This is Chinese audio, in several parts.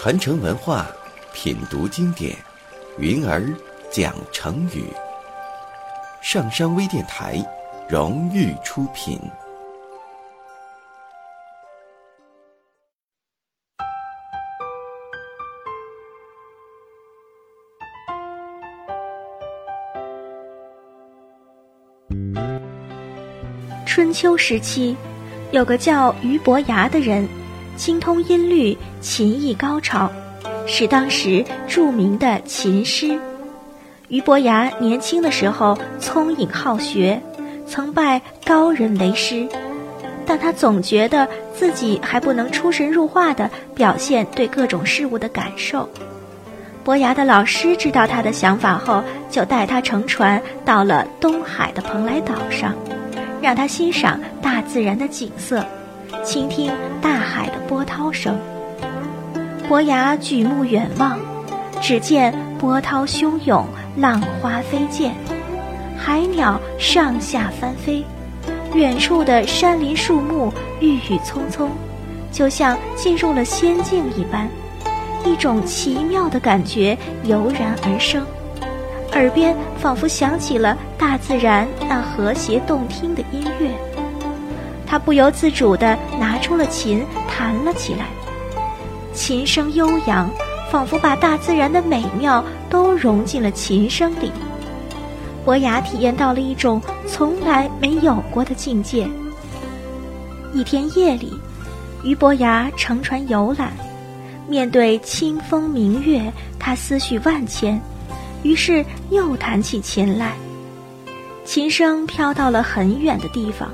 传承文化，品读经典，云儿讲成语。上山微电台荣誉出品。春秋时期，有个叫俞伯牙的人，精通音律，琴艺高超，是当时著名的琴师。俞伯牙年轻的时候聪颖好学，曾拜高人为师，但他总觉得自己还不能出神入化地表现对各种事物的感受。伯牙的老师知道他的想法后，就带他乘船到了东海的蓬莱岛上。让他欣赏大自然的景色，倾听大海的波涛声。伯牙举目远望，只见波涛汹涌，浪花飞溅，海鸟上下翻飞，远处的山林树木郁郁葱葱，就像进入了仙境一般，一种奇妙的感觉油然而生。耳边仿佛响起了大自然那和谐动听的音乐，他不由自主地拿出了琴，弹了起来。琴声悠扬，仿佛把大自然的美妙都融进了琴声里。伯牙体验到了一种从来没有过的境界。一天夜里，俞伯牙乘船游览，面对清风明月，他思绪万千。于是又弹起琴来，琴声飘到了很远的地方。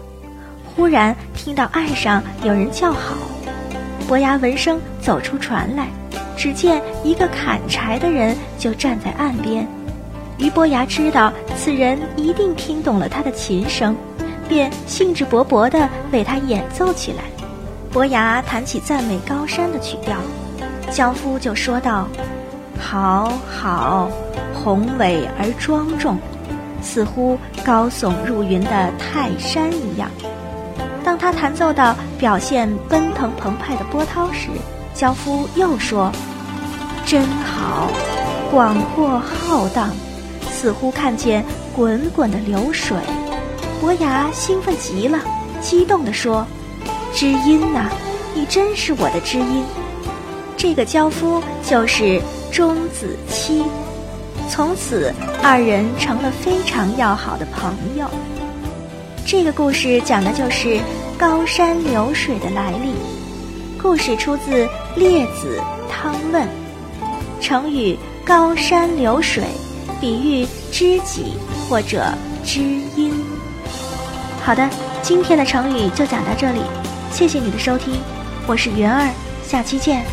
忽然听到岸上有人叫好，伯牙闻声走出船来，只见一个砍柴的人就站在岸边。俞伯牙知道此人一定听懂了他的琴声，便兴致勃勃地为他演奏起来。伯牙弹起赞美高山的曲调，樵夫就说道。好好，宏伟而庄重，似乎高耸入云的泰山一样。当他弹奏到表现奔腾澎湃的波涛时，樵夫又说：“真好，广阔浩荡，似乎看见滚滚的流水。”伯牙兴奋极了，激动地说：“知音呐，你真是我的知音。”这个樵夫就是。钟子期，从此二人成了非常要好的朋友。这个故事讲的就是高山流水的来历。故事出自《列子·汤问》，成语“高山流水”比喻知己或者知音。好的，今天的成语就讲到这里，谢谢你的收听，我是云儿，下期见。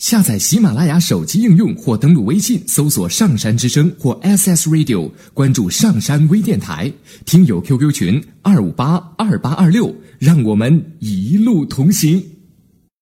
下载喜马拉雅手机应用或登录微信搜索“上山之声”或 SS Radio，关注上山微电台，听友 QQ 群二五八二八二六，让我们一路同行。